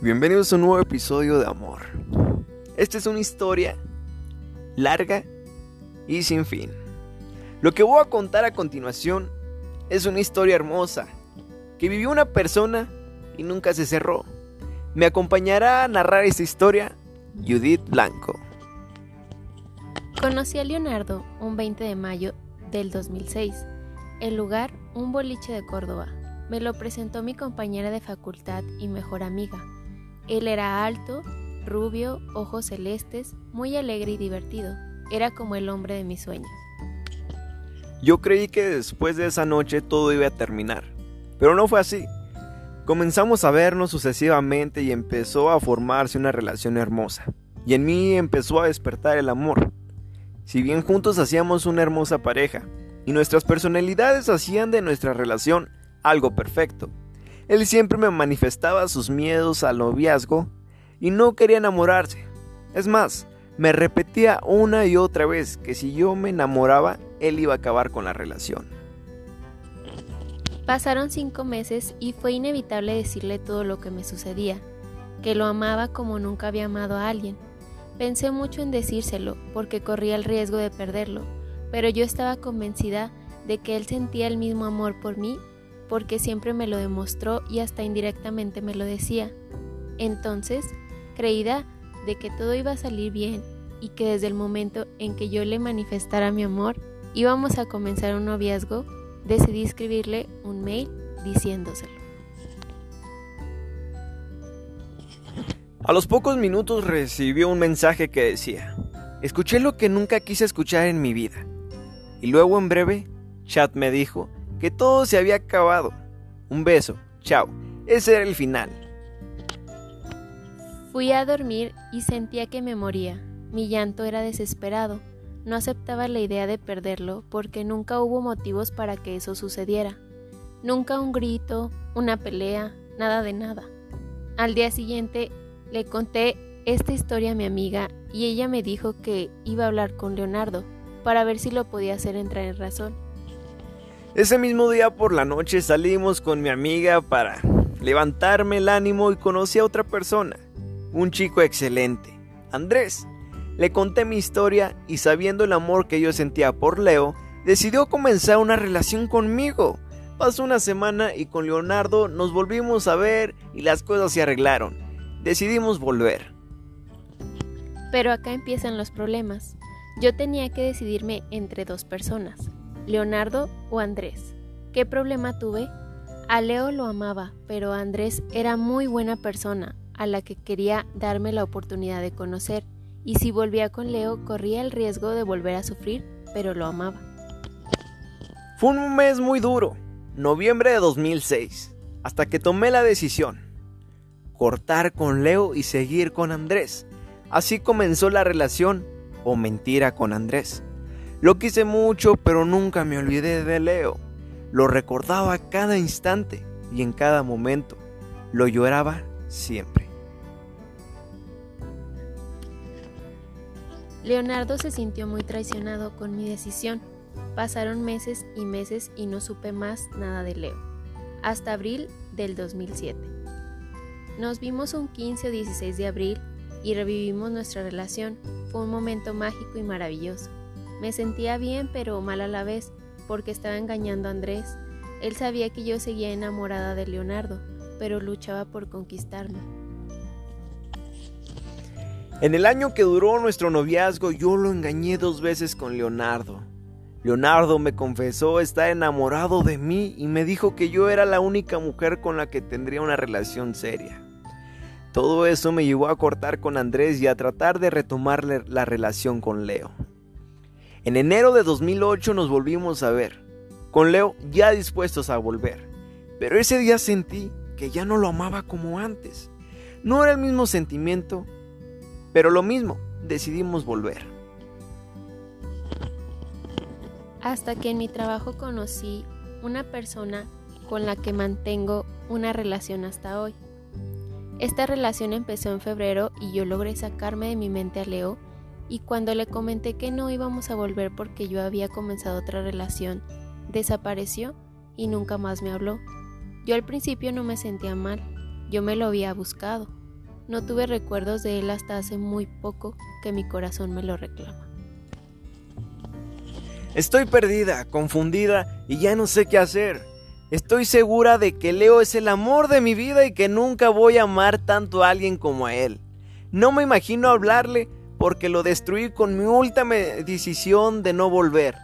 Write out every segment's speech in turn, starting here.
Bienvenidos a un nuevo episodio de Amor. Esta es una historia larga y sin fin. Lo que voy a contar a continuación es una historia hermosa que vivió una persona y nunca se cerró. Me acompañará a narrar esta historia Judith Blanco. Conocí a Leonardo un 20 de mayo del 2006. El lugar, un boliche de Córdoba. Me lo presentó mi compañera de facultad y mejor amiga. Él era alto, rubio, ojos celestes, muy alegre y divertido. Era como el hombre de mis sueños. Yo creí que después de esa noche todo iba a terminar, pero no fue así. Comenzamos a vernos sucesivamente y empezó a formarse una relación hermosa, y en mí empezó a despertar el amor. Si bien juntos hacíamos una hermosa pareja, y nuestras personalidades hacían de nuestra relación algo perfecto, él siempre me manifestaba sus miedos al noviazgo y no quería enamorarse. Es más, me repetía una y otra vez que si yo me enamoraba, él iba a acabar con la relación. Pasaron cinco meses y fue inevitable decirle todo lo que me sucedía, que lo amaba como nunca había amado a alguien. Pensé mucho en decírselo porque corría el riesgo de perderlo, pero yo estaba convencida de que él sentía el mismo amor por mí porque siempre me lo demostró y hasta indirectamente me lo decía. Entonces, creída de que todo iba a salir bien y que desde el momento en que yo le manifestara mi amor, íbamos a comenzar un noviazgo, decidí escribirle un mail diciéndoselo. A los pocos minutos recibió un mensaje que decía, escuché lo que nunca quise escuchar en mi vida. Y luego en breve, Chat me dijo que todo se había acabado. Un beso, chao. Ese era el final. Fui a dormir y sentía que me moría. Mi llanto era desesperado. No aceptaba la idea de perderlo porque nunca hubo motivos para que eso sucediera. Nunca un grito, una pelea, nada de nada. Al día siguiente le conté esta historia a mi amiga y ella me dijo que iba a hablar con Leonardo para ver si lo podía hacer entrar en razón. Ese mismo día por la noche salimos con mi amiga para levantarme el ánimo y conocí a otra persona, un chico excelente, Andrés. Le conté mi historia y sabiendo el amor que yo sentía por Leo, decidió comenzar una relación conmigo. Pasó una semana y con Leonardo nos volvimos a ver y las cosas se arreglaron. Decidimos volver. Pero acá empiezan los problemas. Yo tenía que decidirme entre dos personas, Leonardo o Andrés. ¿Qué problema tuve? A Leo lo amaba, pero Andrés era muy buena persona, a la que quería darme la oportunidad de conocer, y si volvía con Leo corría el riesgo de volver a sufrir, pero lo amaba. Fue un mes muy duro, noviembre de 2006, hasta que tomé la decisión. Cortar con Leo y seguir con Andrés. Así comenzó la relación o mentira con Andrés. Lo quise mucho, pero nunca me olvidé de Leo. Lo recordaba a cada instante y en cada momento. Lo lloraba siempre. Leonardo se sintió muy traicionado con mi decisión. Pasaron meses y meses y no supe más nada de Leo. Hasta abril del 2007. Nos vimos un 15 o 16 de abril y revivimos nuestra relación. Fue un momento mágico y maravilloso. Me sentía bien pero mal a la vez porque estaba engañando a Andrés. Él sabía que yo seguía enamorada de Leonardo, pero luchaba por conquistarme. En el año que duró nuestro noviazgo yo lo engañé dos veces con Leonardo. Leonardo me confesó estar enamorado de mí y me dijo que yo era la única mujer con la que tendría una relación seria. Todo eso me llevó a cortar con Andrés y a tratar de retomar la relación con Leo. En enero de 2008 nos volvimos a ver, con Leo ya dispuestos a volver. Pero ese día sentí que ya no lo amaba como antes. No era el mismo sentimiento, pero lo mismo, decidimos volver. Hasta que en mi trabajo conocí una persona con la que mantengo una relación hasta hoy. Esta relación empezó en febrero y yo logré sacarme de mi mente a Leo y cuando le comenté que no íbamos a volver porque yo había comenzado otra relación, desapareció y nunca más me habló. Yo al principio no me sentía mal, yo me lo había buscado, No tuve recuerdos de él hasta hace muy poco que mi corazón me lo reclama. Estoy perdida, confundida y ya no sé qué hacer. Estoy segura de que Leo es el amor de mi vida y que nunca voy a amar tanto a alguien como a él. No me imagino hablarle porque lo destruí con mi última decisión de no volver.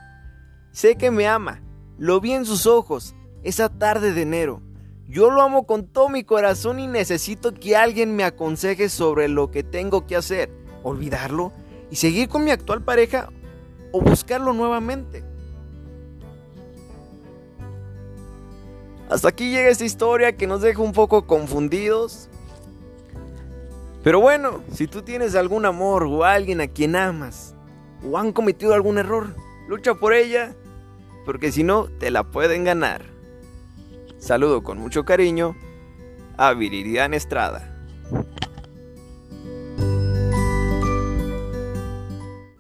Sé que me ama, lo vi en sus ojos esa tarde de enero. Yo lo amo con todo mi corazón y necesito que alguien me aconseje sobre lo que tengo que hacer. ¿Olvidarlo? ¿Y seguir con mi actual pareja? ¿O buscarlo nuevamente? Hasta aquí llega esta historia que nos deja un poco confundidos. Pero bueno, si tú tienes algún amor o alguien a quien amas, o han cometido algún error, lucha por ella, porque si no, te la pueden ganar. Saludo con mucho cariño a Viridiana Estrada.